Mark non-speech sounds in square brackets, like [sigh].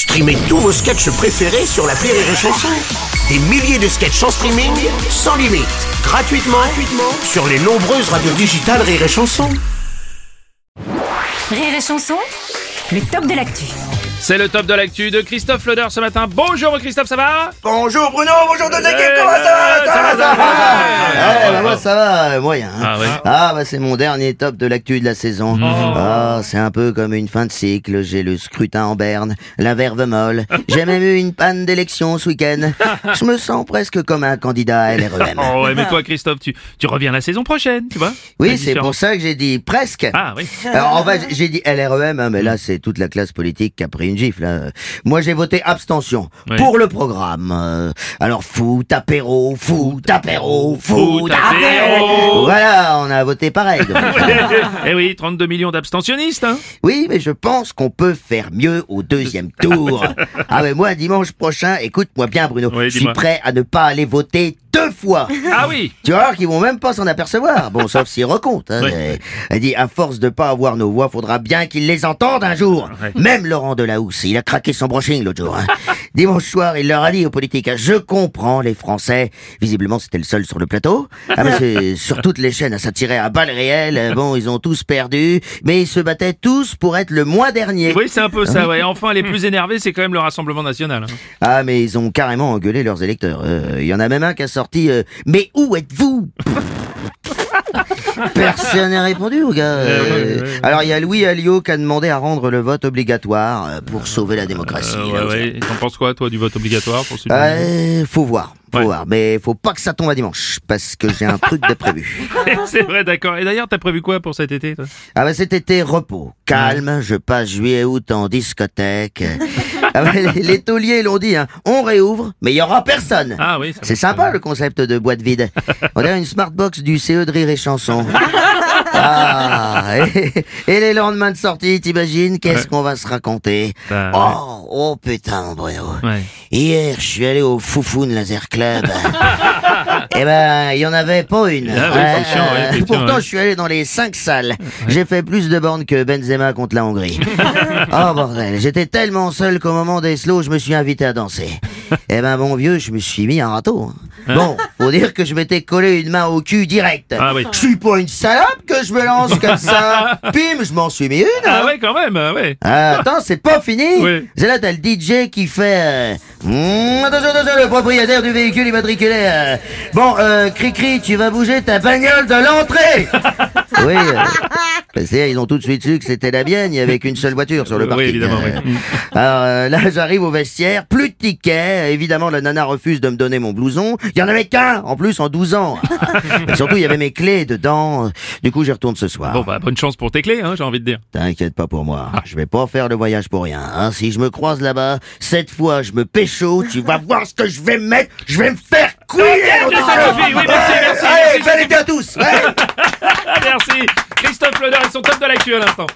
Streamez tous vos sketchs préférés sur la Rire et Chanson. Des milliers de sketchs en streaming, sans limite, gratuitement, gratuitement sur les nombreuses radios digitales Rire et Chanson. Rire et chanson, le top de l'actu. C'est le top de l'actu de Christophe Loder ce matin. Bonjour Christophe, ça va? Bonjour Bruno, bonjour Denis, Eh, comment ça va? Moi ça va, euh, moyen. hein. Ah ouais. Ah bah c'est mon dernier top de l'actu de la saison. Ah c'est un peu comme une fin de cycle. J'ai le scrutin en berne, la verve molle. [laughs] J'ai même eu une panne d'élection ce week-end. [laughs] Je me sens presque comme un candidat à LREM. [laughs] Oh ouais, mais toi Christophe, tu, tu reviens la saison prochaine, tu vois? Oui, c'est pour ça que j'ai dit presque. Ah oui. Alors en fait, j'ai dit LREM, hein, mais là c'est toute la classe politique qui a pris une gifle. hein. Moi j'ai voté abstention Oui. pour le programme. Euh, alors foot, apéro, foot, apéro, Foot, apéro. Voilà, on a voté pareil. donc. [laughs] eh oui, 32 millions d'abstentionnistes, hein Oui, mais je pense qu'on peut faire mieux au deuxième tour. [laughs] ah mais moi dimanche prochain, écoute-moi bien Bruno, Oui, je suis dis-moi. prêt à ne pas aller voter deux fois. Ah oui Tu vas voir qu'ils vont même pas s'en apercevoir. Bon, sauf s'ils recomptent. Hein. Oui. Elle dit, à force de pas avoir nos voix, faudra bien qu'ils les entendent un jour. Même Laurent Delahousse, il a craqué son brushing l'autre jour. hein. [laughs] Dimanche soir, il leur a dit aux politiques, hein, je comprends les Français. Visiblement, c'était le seul sur le plateau. Ah, mais c'est [laughs] sur toutes les chaînes, ça tirait à balles réelles. Euh, Bon, ils ont tous perdu, mais ils se battaient tous pour être le moins dernier. Oui, c'est un peu ça, ouais. Enfin, les plus [laughs] énervés, c'est quand même le Rassemblement National. hein. Ah, mais ils ont carrément engueulé leurs électeurs. Euh, Il y en a même un qui a sorti euh, Mais où êtes-vous? Personne n'a répondu au gars. Euh, Alors il y a Louis Alliot qui a demandé à rendre le vote obligatoire euh, pour sauver la démocratie. Euh, ouais, T'en penses quoi, toi, du vote obligatoire pour celui faut voir, faut Ouais. voir, mais faut pas que ça tombe à dimanche parce que j'ai un [laughs] truc de prévu. [laughs] C'est vrai, d'accord. Et d'ailleurs, t'as prévu quoi pour cet été, toi? Ah bah cet été repos, calme, je passe juillet août en discothèque. [laughs] ah bah, les, les tauliers l'ont dit, hein, on réouvre, mais il y aura personne. Ah oui, C'est sympa le concept de boîte vide. On dirait une smartbox du CE de rire et chanson. Ah, et, et les lendemains de sortie, t'imagines, qu'est-ce Ouais. qu'on va se raconter Bah, Oh, oh putain, Bruno. Ouais. Hier, je suis allé au Foufoune Laser Club. [laughs] Eh ben, il y en avait pas une. Ah oui, c'est chiant, ouais, effectivement, pourtant, ouais. je suis allé dans les cinq salles. J'ai fait plus de bornes que Benzema contre la Hongrie. [laughs] oh bordel, j'étais tellement seul qu'au moment des slows, je me suis invité à danser. [laughs] Eh ben, mon vieux, je me suis mis un râteau. Bon, faut dire que je m'étais collé une main au cul direct. Ah oui. Je suis pas une salope que je me lance comme ça. [laughs] Pim, je m'en suis mis une. Ah hein. ouais, quand même, ah ouais. Ah, attends, c'est pas fini Oui. C'est là, t'as le DJ qui fait... euh, Hum, attention, attention, le propriétaire du véhicule immatriculé. euh, Bon, euh, Cri-Cri, tu vas bouger ta bagnole de l'entrée [laughs] Oui, euh, ils ont tout de suite su que c'était la mienne, il y avait qu'une seule voiture sur le Oui, parking. évidemment, Euh, oui. [laughs] Alors euh, là, j'arrive au vestiaire, plus de tickets, évidemment, la nana refuse de me donner mon blouson. Il y en avait qu'un, en plus, en 12 ans. [laughs] Et surtout, il y avait mes clés dedans. Du coup, j'y retourne ce soir. Bon, bah, bonne chance pour tes clés, hein, j'ai envie de dire. T'inquiète pas pour moi. Ah. Je vais pas faire le voyage pour rien. Hein. Si je me croise là-bas, cette fois je me pécho, tu vas [laughs] voir ce que je vais me mettre. Je vais me faire couiller. Oui, merci, merci, Allez, été à tous. Ouais merci. Christophe Leder et son top de la l'actu à l'instant.